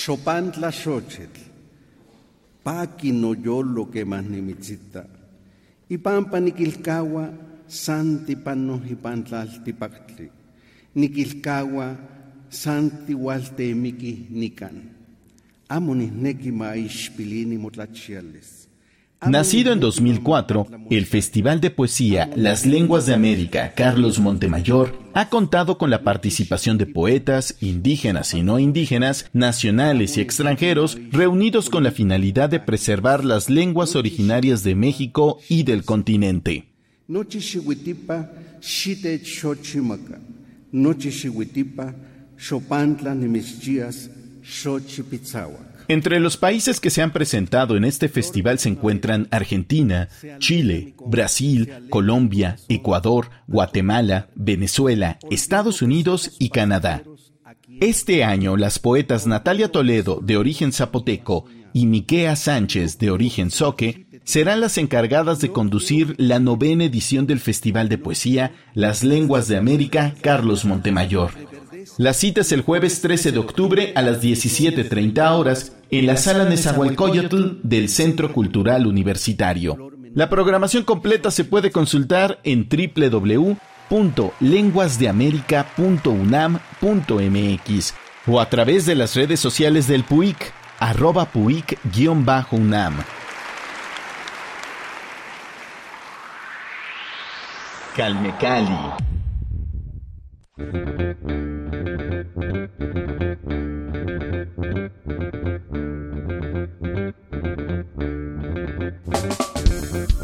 Xopantla xochitl, paki noyolo que más nimitzita, y pampa niquilcawa, santi tipactli, niquilcawa, santi waltemiki Nacido en 2004, el Festival de Poesía Las Lenguas de América Carlos Montemayor ha contado con la participación de poetas, indígenas y no indígenas, nacionales y extranjeros, reunidos con la finalidad de preservar las lenguas originarias de México y del continente. Entre los países que se han presentado en este festival se encuentran Argentina, Chile, Brasil, Colombia, Ecuador, Guatemala, Venezuela, Estados Unidos y Canadá. Este año las poetas Natalia Toledo, de origen zapoteco, y Miquea Sánchez, de origen soque, serán las encargadas de conducir la novena edición del Festival de Poesía Las Lenguas de América Carlos Montemayor. La cita es el jueves 13 de octubre a las 17.30 horas en la sala Nezahualcóyotl del Centro Cultural Universitario. La programación completa se puede consultar en www.lenguasdeamerica.unam.mx o a través de las redes sociales del PUIC, arroba PUIC-UNAM. Calme Cali.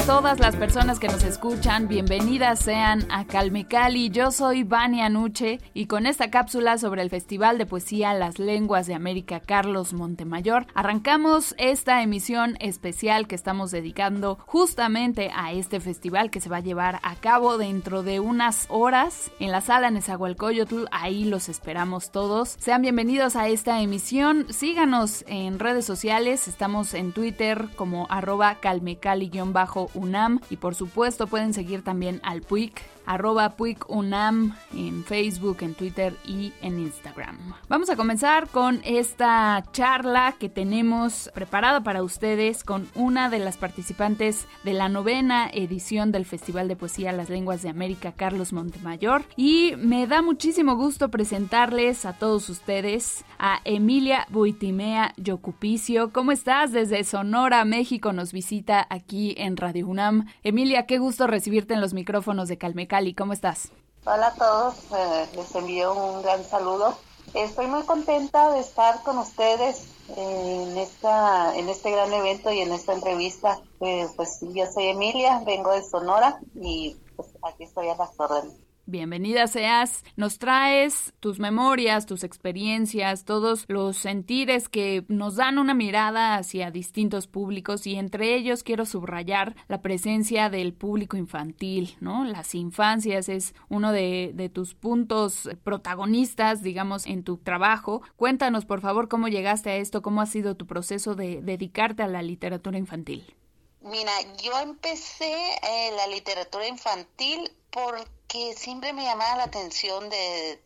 Todas las personas que nos escuchan, bienvenidas sean a Calme Cali. Yo soy Vania Nuche y con esta cápsula sobre el Festival de Poesía Las Lenguas de América Carlos Montemayor, arrancamos esta emisión especial que estamos dedicando justamente a este festival que se va a llevar a cabo dentro de unas horas en la sala Nezahualcóyotl. Ahí los esperamos todos. Sean bienvenidos a esta emisión. Síganos en redes sociales. Estamos en Twitter como arroba calmecali-bajo UNAM. Y por supuesto pueden seguir también al PUIC arroba PuicUNAM en Facebook, en Twitter y en Instagram. Vamos a comenzar con esta charla que tenemos preparada para ustedes con una de las participantes de la novena edición del Festival de Poesía Las Lenguas de América, Carlos Montemayor. Y me da muchísimo gusto presentarles a todos ustedes a Emilia Buitimea Yocupicio. ¿Cómo estás? Desde Sonora, México, nos visita aquí en Radio UNAM. Emilia, qué gusto recibirte en los micrófonos de Calmeca ¿cómo estás? Hola a todos, eh, les envío un gran saludo. Estoy muy contenta de estar con ustedes en esta en este gran evento y en esta entrevista. Eh, pues yo soy Emilia, vengo de Sonora y pues aquí estoy a las órdenes. Bienvenida seas. Nos traes tus memorias, tus experiencias, todos los sentires que nos dan una mirada hacia distintos públicos y entre ellos quiero subrayar la presencia del público infantil, ¿no? Las infancias es uno de, tus puntos protagonistas, digamos, en tu trabajo. Cuéntanos, por favor, cómo llegaste a esto, cómo ha sido tu proceso de dedicarte a la literatura infantil. Mira, yo empecé eh, la literatura infantil porque siempre me llamaba la atención de,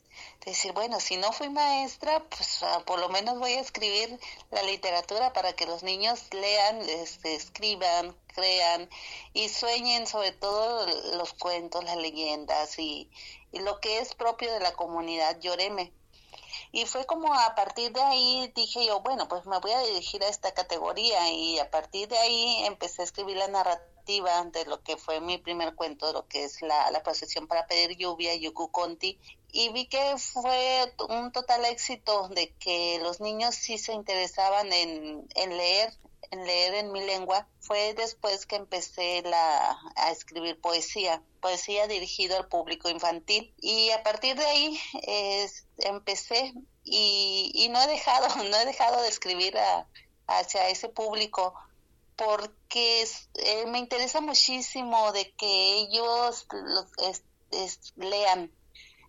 decir, bueno, si no fui maestra, pues ah, por lo menos voy a escribir la literatura para que los niños lean, este, escriban, crean y sueñen sobre todo los cuentos, las leyendas y, y lo que es propio de la comunidad Lloreme. Y fue como a partir de ahí dije yo, bueno, pues me voy a dirigir a esta categoría y a partir de ahí empecé a escribir la narrativa de lo que fue mi primer cuento, lo que es la, procesión para pedir lluvia, Yuku Conti, y vi que fue un total éxito de que los niños sí se interesaban en, leer en leer en mi lengua fue después que empecé a escribir poesía, poesía dirigido al público infantil. Y a partir de ahí empecé y, no he dejado, no he dejado de escribir hacia ese público porque eh, me interesa muchísimo de que ellos lean,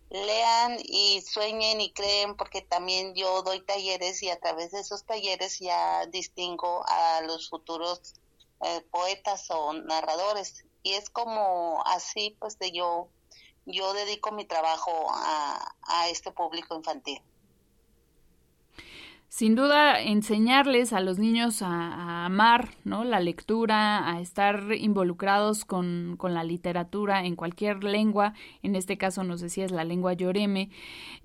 lean y sueñen y creen, porque también yo doy talleres y a través de esos talleres ya distingo a los futuros eh, poetas o narradores. Y es como así, pues de yo, yo dedico mi trabajo a, a este público infantil sin duda enseñarles a los niños a, amar ¿no? la lectura, a estar involucrados con, la literatura en cualquier lengua, en este caso nos decías la lengua yoreme,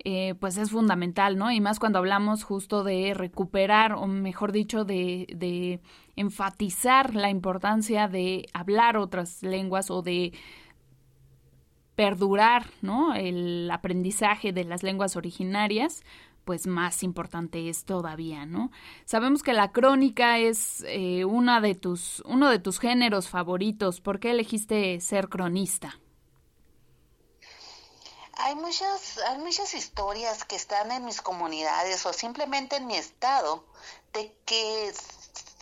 eh, pues es fundamental, ¿no? Y más cuando hablamos justo de recuperar, o mejor dicho, de, de enfatizar la importancia de hablar otras lenguas o de perdurar, ¿no? El aprendizaje de las lenguas originarias, pues más importante es todavía, ¿no? Sabemos que la crónica es eh, una de tus, uno de tus géneros favoritos. ¿Por qué elegiste ser cronista? Hay muchas, hay muchas historias que están en mis comunidades o simplemente en mi estado de que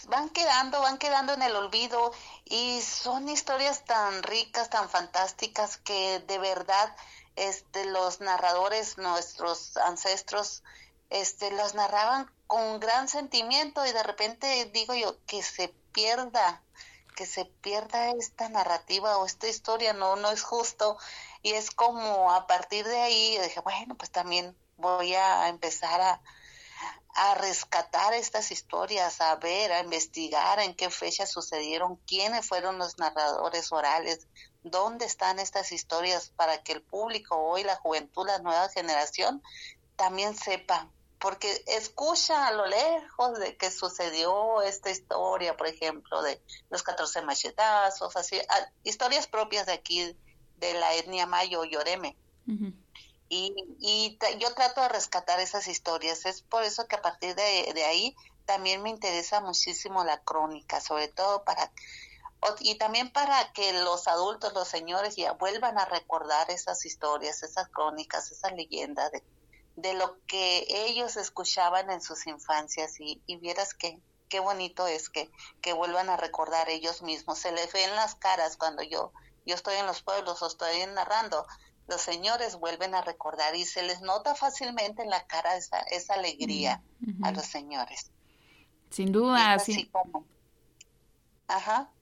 van quedando, van quedando en el olvido y son historias tan ricas, tan fantásticas que de verdad este, los narradores, nuestros ancestros, este, los narraban con gran sentimiento y de repente digo yo que se pierda, que se pierda esta narrativa o esta historia, no, no es justo. Y es como a partir de ahí dije, bueno, pues también voy a empezar a, a rescatar estas historias, a ver, a investigar en qué fecha sucedieron, quiénes fueron los narradores orales, dónde están estas historias para que el público hoy, la juventud, la nueva generación, también sepa, porque escucha a lo lejos de que sucedió esta historia, por ejemplo, de los 14 machetazos, así, historias propias de aquí, de la etnia mayo Yoreme. Y, y yo trato de rescatar esas historias. Es por eso que a partir de, de ahí también me interesa muchísimo la crónica, sobre todo para y también para que los adultos, los señores ya vuelvan a recordar esas historias, esas crónicas, esas leyendas de, de lo que ellos escuchaban en sus infancias y, y vieras que qué bonito es que, que vuelvan a recordar ellos mismos. Se les ve en las caras cuando yo, yo estoy en los pueblos o estoy narrando, los señores vuelven a recordar y se les nota fácilmente en la cara esa, esa alegría a los señores. Sin duda, sí. Ajá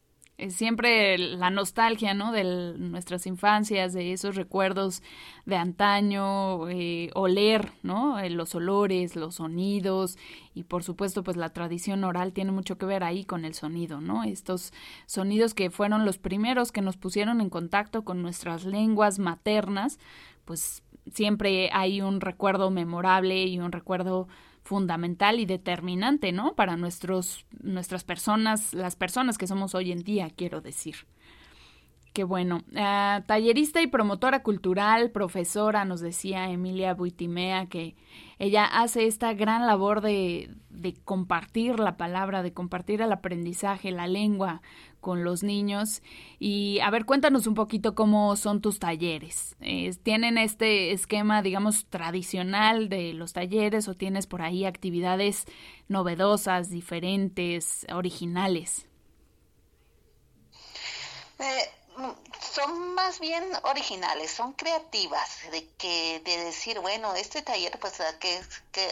siempre la nostalgia, ¿no? De nuestras infancias, de esos recuerdos de antaño, eh, oler, ¿no? Eh, los olores, los sonidos y por supuesto pues la tradición oral tiene mucho que ver ahí con el sonido, ¿no? Estos sonidos que fueron los primeros que nos pusieron en contacto con nuestras lenguas maternas, pues siempre hay un recuerdo memorable y un recuerdo fundamental y determinante, ¿no? Para nuestros, nuestras personas, las personas que somos hoy en día, quiero decir. Qué bueno. Ah, tallerista y promotora cultural, profesora, nos decía Emilia Buitimea que ella hace esta gran labor de, de compartir la palabra, de compartir el aprendizaje, la lengua con los niños. Y a ver, cuéntanos un poquito cómo son tus talleres. ¿Tienen este esquema, digamos, tradicional de los talleres o tienes por ahí actividades novedosas, diferentes, originales? Eh, son más bien originales, son creativas, de que de decir, bueno, este taller, pues a qué,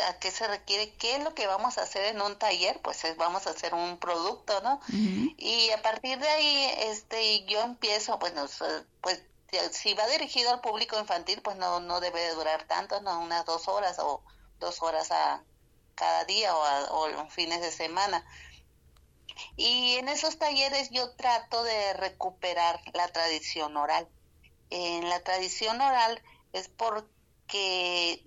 a qué se requiere, qué es lo que vamos a hacer en un taller, pues es, vamos a hacer un producto, ¿no? Y a partir de ahí, este, yo empiezo, bueno, pues si va dirigido al público infantil, pues no, no debe de durar tanto, no unas dos horas o dos horas a cada día o, a, o fines de semana y en esos talleres yo trato de recuperar la tradición oral. En la tradición oral es porque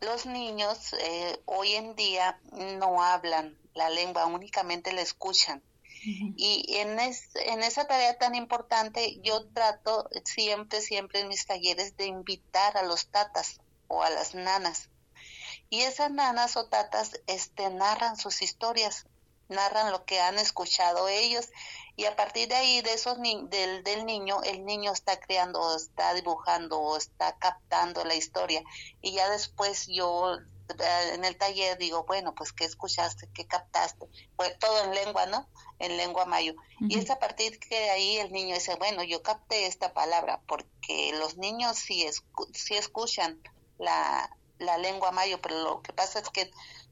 los niños eh, hoy en día no hablan la lengua, únicamente la escuchan. Y en, en esa tarea tan importante yo trato siempre, siempre en mis talleres de invitar a los tatas o a las nanas. Y esas nanas o tatas este, narran sus historias narran lo que han escuchado ellos. Y a partir de ahí de esos del, del niño el niño está creando está dibujando está captando la historia. Y ya después yo eh, en el taller digo bueno pues qué escuchaste qué captaste pues todo en lengua no en lengua mayo. Y es a partir que ahí el niño dice bueno yo capté esta palabra porque los niños sí, sí escuchan la, la lengua mayo pero lo que pasa es que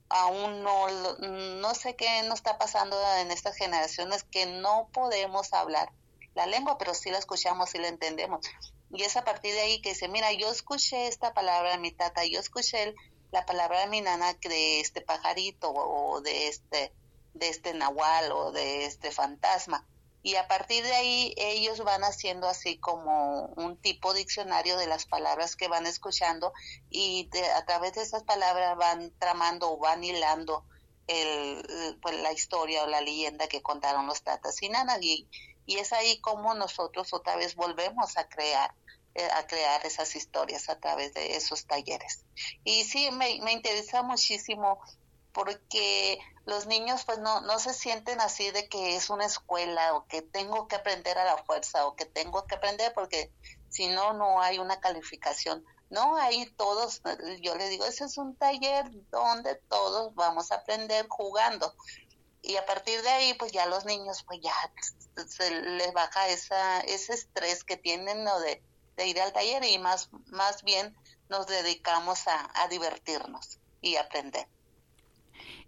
aún no, no sé qué nos está pasando en estas generaciones que no podemos hablar la lengua, pero sí la escuchamos y la entendemos. Y es a partir de ahí que dice, mira, yo escuché esta palabra de mi tata, yo escuché la palabra de mi nana de este pajarito o de este, de este nahual o de este fantasma y a partir de ahí ellos van haciendo así como un tipo diccionario de las palabras que van escuchando y a través de esas palabras van tramando o van hilando el, pues, la historia o la leyenda que contaron los tatas y nanas y, y es ahí como nosotros otra vez volvemos a crear eh, a crear esas historias a través de esos talleres. Y sí, me, me interesa muchísimo porque los niños pues no, no se sienten así de que es una escuela o que tengo que aprender a la fuerza o que tengo que aprender porque si no, no hay una calificación. No, ahí todos, yo le digo, ese es un taller donde todos vamos a aprender jugando. Y a partir de ahí, pues ya los niños, pues ya se les baja esa, ese estrés que tienen ¿no? de, de ir al taller y más, más bien nos dedicamos a, a divertirnos y aprender.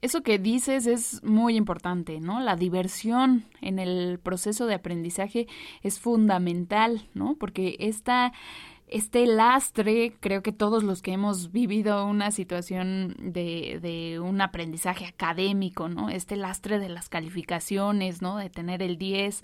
Eso que dices es muy importante, ¿no? La diversión en el proceso de aprendizaje es fundamental, ¿no? Porque esta este lastre, creo que todos los que hemos vivido una situación de, de, un aprendizaje académico, ¿no? Este lastre de las calificaciones, ¿no? De tener el 10,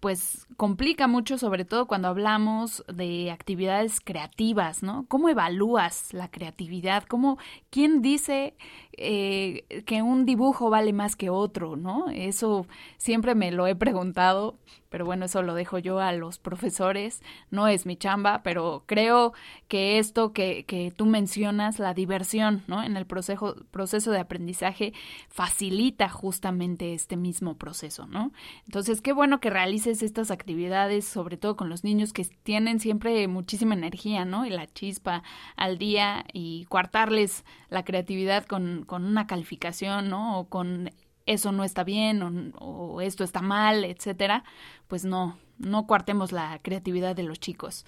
pues complica mucho, sobre todo cuando hablamos de actividades creativas, ¿no? ¿Cómo evalúas la creatividad? ¿Cómo, quién dice eh, que un dibujo vale más que otro, ¿no? Eso siempre me lo he preguntado pero bueno, eso lo dejo yo a los profesores, no es mi chamba, pero creo que esto que, que tú mencionas, la diversión, ¿no? En el proceso, proceso de aprendizaje facilita justamente este mismo proceso, ¿no? Entonces, qué bueno que realices estas actividades, sobre todo con los niños que tienen siempre muchísima energía, ¿no? Y la chispa al día y coartarles la creatividad con, con una calificación, ¿no? O con eso no está bien o, esto está mal, etcétera, pues no, no cuartemos la creatividad de los chicos,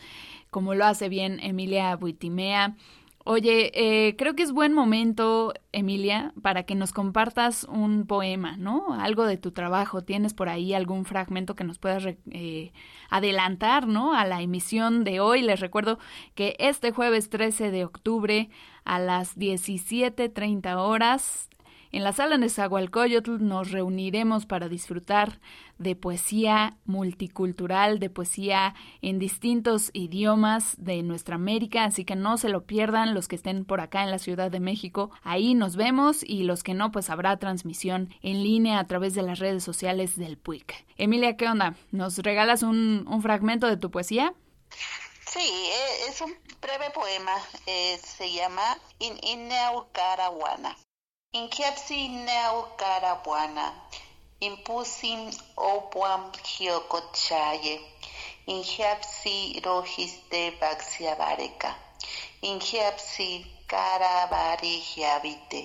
como lo hace bien Emilia Buitimea. Oye, eh, creo que es buen momento, Emilia, para que nos compartas un poema, ¿no? Algo de tu trabajo. ¿Tienes por ahí algún fragmento que nos puedas eh, adelantar, ¿no? A la emisión de hoy. Les recuerdo que este jueves 13 de octubre a las 17.30 horas en la sala de Nezahualcóyotl nos reuniremos para disfrutar de poesía multicultural, de poesía en distintos idiomas de nuestra América, así que no se lo pierdan los que estén por acá en la Ciudad de México. Ahí nos vemos y los que no, pues habrá transmisión en línea a través de las redes sociales del PUIC. Emilia, ¿qué onda? ¿Nos regalas un, fragmento de tu poesía? Sí, eh, es un breve poema, eh, se llama In. Inkiapsi neo karabuana, impusim opuam hiokochaye, inhiapsi rojiste baxiabareka, inhiapsi karabari hiabite,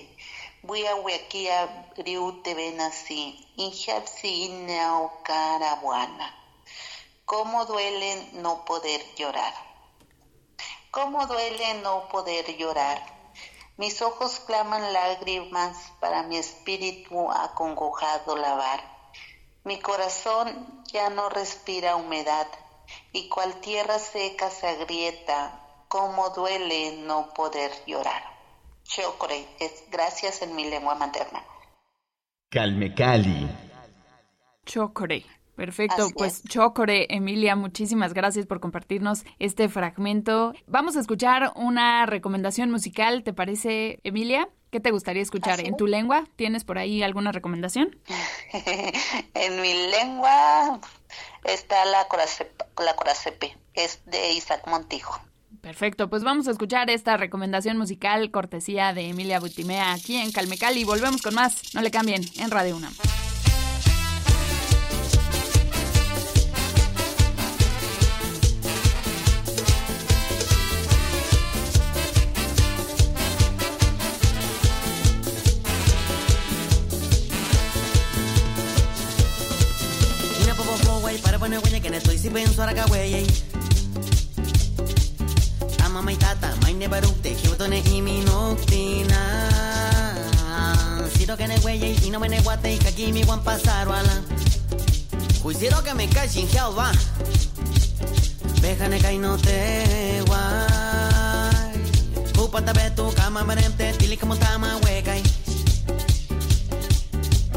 buia huequia riute venasi, inhiapsi neo carabuana. ¿Cómo duele no poder llorar? ¿Cómo duele no poder llorar? Mis ojos claman lágrimas para mi espíritu acongojado lavar. Mi corazón ya no respira humedad y cual tierra seca se agrieta, cómo duele no poder llorar. Chocre es gracias en mi lengua materna. Calme Cali. Chocre. Perfecto, pues Chocore, Emilia, muchísimas gracias por compartirnos este fragmento. Vamos a escuchar una recomendación musical, ¿te parece, Emilia? ¿Qué te gustaría escuchar? ¿En tu lengua? ¿Tienes por ahí alguna recomendación? en mi lengua está la Coracepe, la Coracepe, es de Isaac Montijo. Perfecto, pues vamos a escuchar esta recomendación musical cortesía de Emilia Butimea aquí en Calmecal y volvemos con más. No le cambien en Radio UNAM. Estoy si penso ara kaweye Ama mai tata mai ne barukte kyoto ne imi noctina. Siro que ne weye y no me ne guate y kaki mi wan pasaro ala Kuisiro que me cae sin va. Déjane kai no te guay. Kupata betu kama meremte tili como tama wekai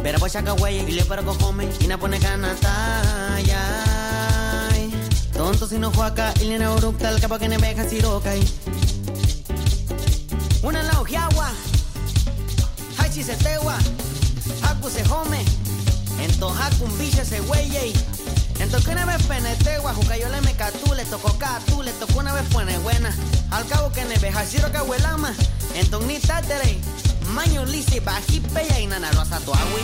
Pero pues acá güey y le paro come y na pone canata Tonto si no juaca, ilina urukta, el capa que ne veja sirokai. Una la ojiagua, hachi se tewa, haku se home, ento hakun biche se weyey. Ento que una vez penetegua, yo le me catu, le tocó catu, le tocó una vez pone buena. Al cabo que ne veja siro cahuelama, ento ni tatere, maño lisi, bajipe y nana rosa tu agui.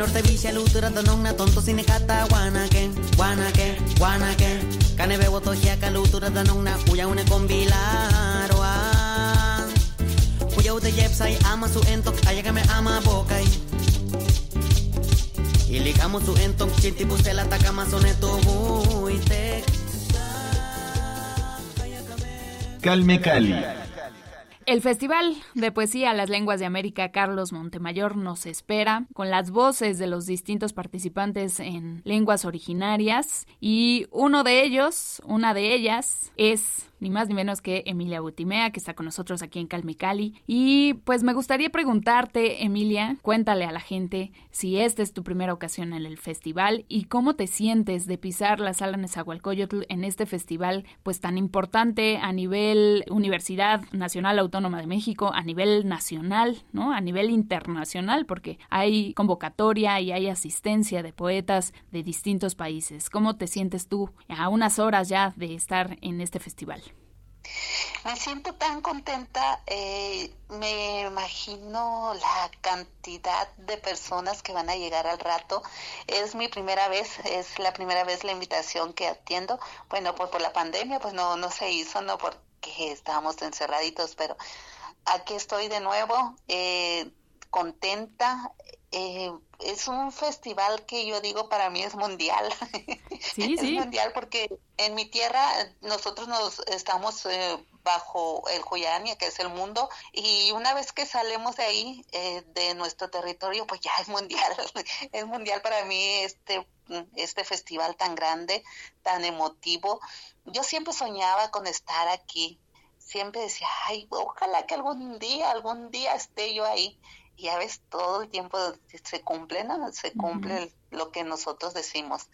norte visia lutura tanongna tonto sine kata guanake guanake guanake kane bebo tojiaka lutura tanongna kuya une kombilaroa kuya ute yepsai ama su entok ayagame ama bokai Ilikamo su entok chinti bustela takama soneto buitek Calme Cali. El Festival de Poesía Las Lenguas de América Carlos Montemayor nos espera con las voces de los distintos participantes en lenguas originarias y uno de ellos, una de ellas, es ni más ni menos que Emilia Butimea, que está con nosotros aquí en Calmicali. Y pues me gustaría preguntarte, Emilia, cuéntale a la gente si esta es tu primera ocasión en el festival y cómo te sientes de pisar la sala Nezahualcóyotl en este festival pues tan importante a nivel Universidad Nacional Autónoma de México, a nivel nacional, ¿no? A nivel internacional, porque hay convocatoria y hay asistencia de poetas de distintos países. ¿Cómo te sientes tú a unas horas ya de estar en este festival? Me siento tan contenta, eh, me imagino la cantidad de personas que van a llegar al rato. Es mi primera vez, es la primera vez la invitación que atiendo. Bueno, pues por la pandemia pues no, no se hizo, no porque estábamos encerraditos, pero aquí estoy de nuevo, eh, contenta. Eh, es un festival que yo digo para mí es mundial. Sí, es mundial porque en mi tierra nosotros nos estamos eh, bajo el Juyania, que es el mundo, y una vez que salemos de ahí, eh, de nuestro territorio, pues ya es mundial. es mundial para mí este, este festival tan grande, tan emotivo. Yo siempre soñaba con estar aquí. Siempre decía, ay, ojalá que algún día, algún día esté yo ahí ya ves, todo el tiempo se cumple, ¿no? Se cumple lo que nosotros decimos.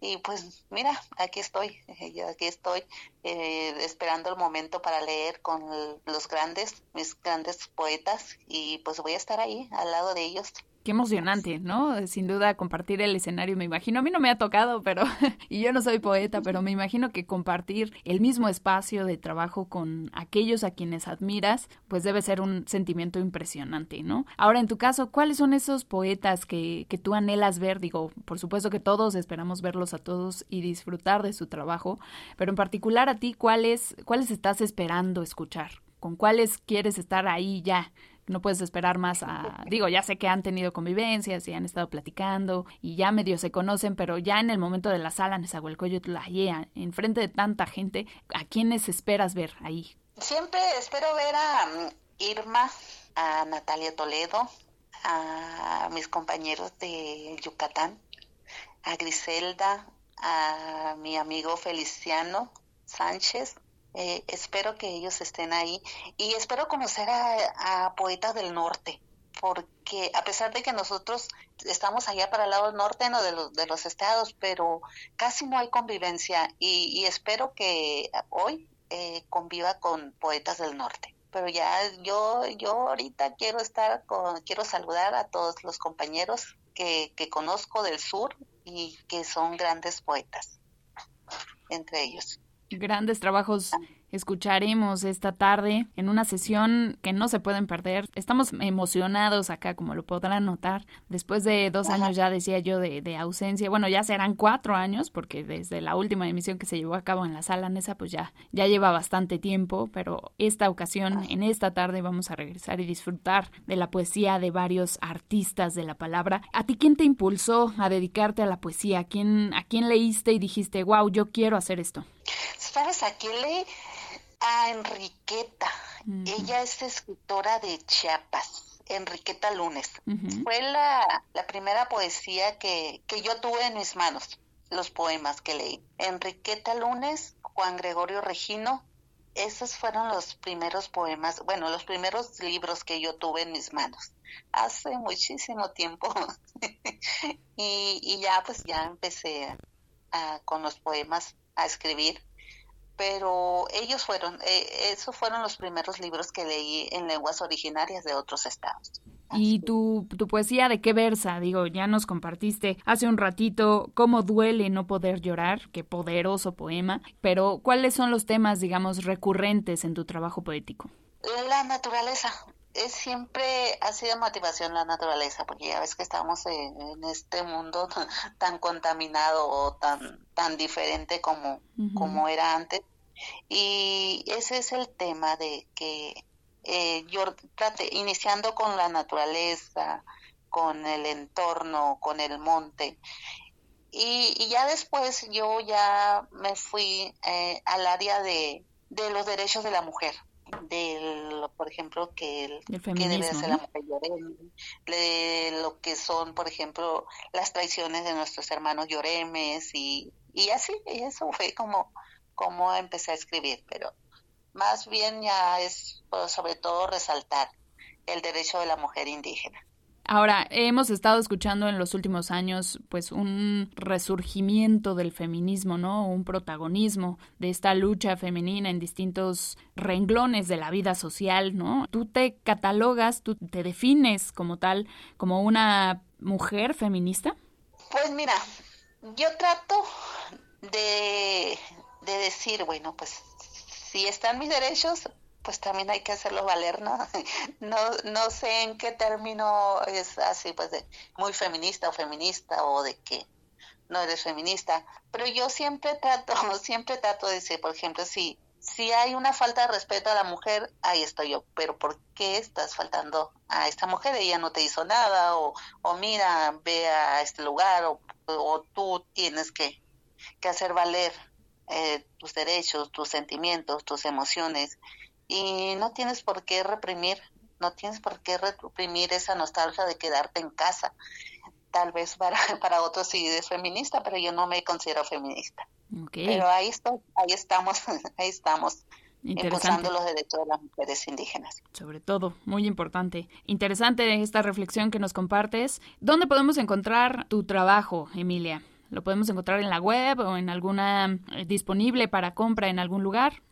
Y pues mira, aquí estoy, yo aquí estoy eh, esperando el momento para leer con los grandes, mis grandes poetas y pues voy a estar ahí al lado de ellos qué emocionante, ¿no? Sin duda compartir el escenario, me imagino, a mí no me ha tocado, pero, y yo no soy poeta, pero me imagino que compartir el mismo espacio de trabajo con aquellos a quienes admiras, pues debe ser un sentimiento impresionante, ¿no? Ahora, en tu caso, ¿cuáles son esos poetas que, que tú anhelas ver? Digo, por supuesto que todos esperamos verlos a todos y disfrutar de su trabajo, pero en particular a ti, ¿cuáles, cuáles estás esperando escuchar? ¿Con cuáles quieres estar ahí ya? No puedes esperar más a, digo, ya sé que han tenido convivencias y han estado platicando y ya medio se conocen, pero ya en el momento de la sala Nezahualcóyotl, ahí enfrente de tanta gente, ¿a quiénes esperas ver ahí? Siempre espero ver a mm, Irma, a Natalia Toledo, a mis compañeros de Yucatán, a Griselda, a mi amigo Feliciano Sánchez, eh, espero que ellos estén ahí y espero conocer a, poetas del norte, porque a pesar de que nosotros estamos allá para el lado norte ¿no? de, los, de los estados, pero casi no hay convivencia y, espero que hoy eh, conviva con poetas del norte. Pero ya yo, yo ahorita quiero estar con, quiero saludar a todos los compañeros que, que conozco del sur y que son grandes poetas, entre ellos. Grandes trabajos escucharemos esta tarde en una sesión que no se pueden perder. Estamos emocionados acá, como lo podrán notar. Después de dos años ya decía yo de, ausencia, bueno, ya serán cuatro años, porque desde la última emisión que se llevó a cabo en la sala Nesa, pues ya, ya lleva bastante tiempo, pero esta ocasión, en esta tarde, vamos a regresar y disfrutar de la poesía de varios artistas de la palabra. ¿A ti quién te impulsó a dedicarte a la poesía? ¿A quién, a quién leíste y dijiste, wow, yo quiero hacer esto? ¿Sabes a quién le a Enriqueta. Ella es escritora de Chiapas. Enriqueta Lunes. Fue la, la, primera poesía que, que yo tuve en mis manos, los poemas que leí. Enriqueta Lunes, Juan Gregorio Regino, esos fueron los primeros poemas, bueno, los primeros libros que yo tuve en mis manos, hace muchísimo tiempo. y, y, ya, pues ya empecé con los poemas a escribir pero ellos fueron, eh, esos fueron los primeros libros que leí en lenguas originarias de otros estados. ¿Y tu, tu poesía de qué versa? Digo, ya nos compartiste hace un ratito cómo duele no poder llorar, qué poderoso poema, pero ¿cuáles son los temas, digamos, recurrentes en tu trabajo poético? La naturaleza, es siempre ha sido motivación la naturaleza, porque ya ves que estamos en, este mundo tan contaminado o tan, tan diferente como, como era antes. Y ese es el tema de que eh, yo trate, iniciando con la naturaleza, con el entorno, con el monte. Y, ya después yo ya me fui eh, al área de, de los derechos de la mujer de por ejemplo que, el, que debe ser la mujer de lo que son por ejemplo las traiciones de nuestros hermanos lloremes y, y así eso fue como cómo empecé a escribir, pero más bien ya es pues, sobre todo resaltar el derecho de la mujer indígena. Ahora, hemos estado escuchando en los últimos años pues un resurgimiento del feminismo, ¿no? Un protagonismo de esta lucha femenina en distintos renglones de la vida social, ¿no? Tú te catalogas, tú te defines como tal, como una mujer feminista? Pues mira, yo trato de de decir, bueno, pues si están mis derechos, pues también hay que hacerlo valer, ¿no? No, no sé en qué término es así, pues de muy feminista o feminista o de que no eres feminista, pero yo siempre trato, siempre trato de decir, por ejemplo, si, si hay una falta de respeto a la mujer, ahí estoy yo, pero ¿por qué estás faltando a esta mujer? Ella no te hizo nada, o, o mira, ve a este lugar, o, o tú tienes que, que hacer valer eh, tus derechos, tus sentimientos, tus emociones y no tienes por qué reprimir, no tienes por qué reprimir esa nostalgia de quedarte en casa. Tal vez para, para otros sí es feminista, pero yo no me considero feminista. Pero ahí, estoy, ahí estamos, ahí estamos. Impulsando los derechos de las mujeres indígenas. Sobre todo, muy importante. Interesante esta reflexión que nos compartes. ¿Dónde podemos encontrar tu trabajo, Emilia? ¿Lo podemos encontrar en la web o en alguna eh, disponible para compra en algún lugar?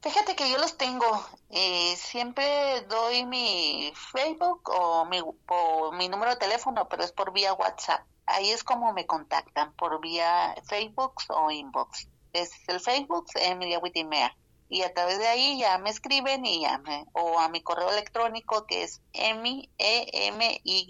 Fíjate que yo los tengo. Eh, siempre doy mi Facebook o mi, o mi número de teléfono, pero es por vía WhatsApp. Ahí es como me contactan, por vía Facebook o inbox. Es el Facebook Emilia Witimea. Y a través de ahí ya me escriben y ya me, o a mi correo electrónico que es emi, e m y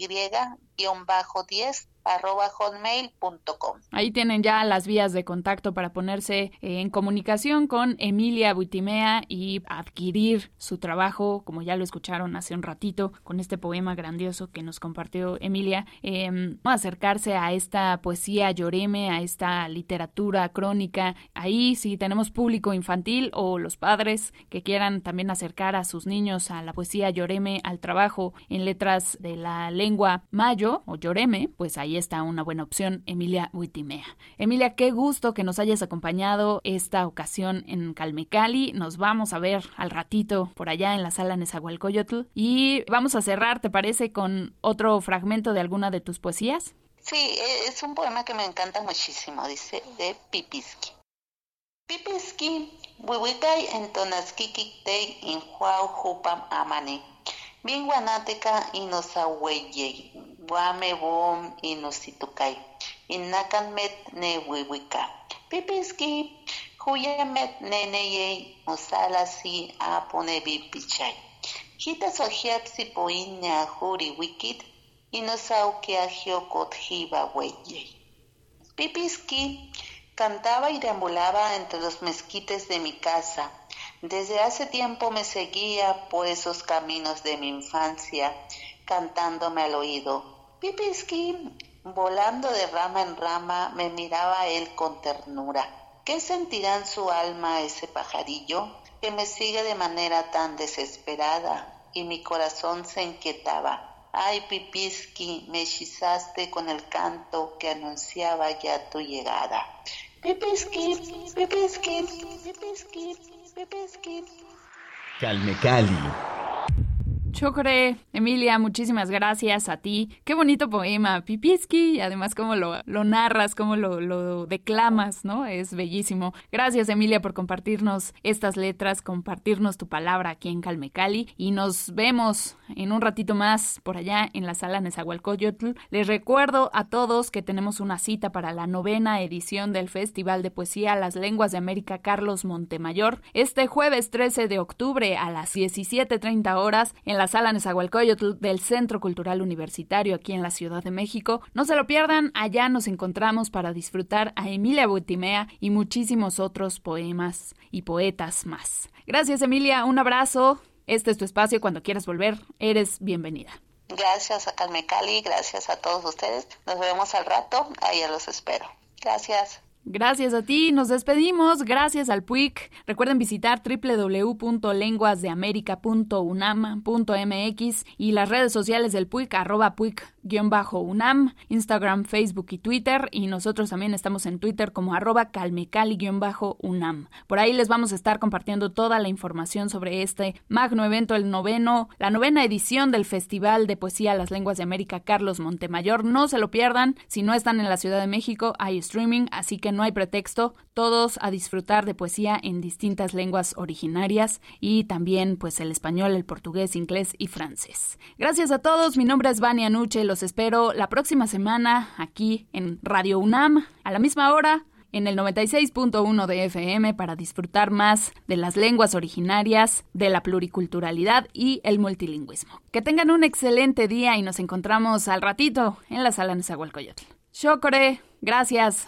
10 arroba hotmail.com. Ahí tienen ya las vías de contacto para ponerse eh, en comunicación con Emilia Buitimea y adquirir su trabajo, como ya lo escucharon hace un ratito, con este poema grandioso que nos compartió Emilia, eh, acercarse a esta poesía lloreme, a esta literatura crónica. Ahí si tenemos público infantil o los padres que quieran también acercar a sus niños a la poesía lloreme, al trabajo en letras de la lengua mayo o lloreme, pues ahí está una buena opción, Emilia Huitimea. Emilia, qué gusto que nos hayas acompañado esta ocasión en Calmecali. Nos vamos a ver al ratito por allá en la sala Nezahualcóyotl y vamos a cerrar, ¿te parece, con otro fragmento de alguna de tus poesías? Sí, e, es un poema que me encanta muchísimo, dice de Pipiski. Pipiski Wiwikay entonaskikik in huau hupam amani. Bien guanateca inosaweyey. Guame bom inositukai. Inakan met ne wiwika. Pipiski huyamet neneyey musalasi apone bipichay. Hita sohiapsi poinya huri wikit. Inosaukia hiokot hiba weyey. Pipiski Cantaba y deambulaba entre los mezquites de mi casa. Desde hace tiempo me seguía por esos caminos de mi infancia, cantándome al oído. Pipiski, volando de rama en rama, me miraba él con ternura. ¿Qué sentirá en su alma ese pajarillo que me sigue de manera tan desesperada? Y mi corazón se inquietaba. Ay, Pipiski, me hechizaste con el canto que anunciaba ya tu llegada. Calme Cali. Chocre, Emilia, muchísimas gracias a ti. Qué bonito poema, Pipiski, además cómo lo, lo narras, cómo lo, lo, declamas, ¿no? Es bellísimo. Gracias, Emilia, por compartirnos estas letras, compartirnos tu palabra aquí en Calmecali. Y nos vemos en un ratito más por allá en la sala Nezahualcóyotl. Les recuerdo a todos que tenemos una cita para la novena edición del Festival de Poesía Las Lenguas de América Carlos Montemayor este jueves 13 de octubre a las 17.30 horas en la sala Nezahualcóyotl del Centro Cultural Universitario aquí en la Ciudad de México. No se lo pierdan, allá nos encontramos para disfrutar a Emilia Butimea y muchísimos otros poemas y poetas más. Gracias Emilia, un abrazo. Este es tu espacio. Cuando quieras volver, eres bienvenida. Gracias a Calmecali, gracias a todos ustedes. Nos vemos al rato. Ahí los espero. Gracias. Gracias a ti, nos despedimos, gracias al PUIC. Recuerden visitar www.lenguasdeamerica.unam.mx y las redes sociales del PUIC, arroba PUIC-UNAM, Instagram, Facebook y Twitter. Y nosotros también estamos en Twitter como arroba calmecali-UNAM. Por ahí les vamos a estar compartiendo toda la información sobre este magno evento, el noveno, la novena edición del Festival de Poesía Las Lenguas de América Carlos Montemayor. No se lo pierdan, si no están en la Ciudad de México, hay streaming, así que no hay pretexto, todos a disfrutar de poesía en distintas lenguas originarias y también pues el español, el portugués, inglés y francés. Gracias a todos, mi nombre es Vania Nuche, los espero la próxima semana aquí en Radio UNAM a la misma hora en el 96.1 de FM para disfrutar más de las lenguas originarias, de la pluriculturalidad y el multilingüismo. Que tengan un excelente día y nos encontramos al ratito en la sala Nezahualcóyotl. Shokore, gracias.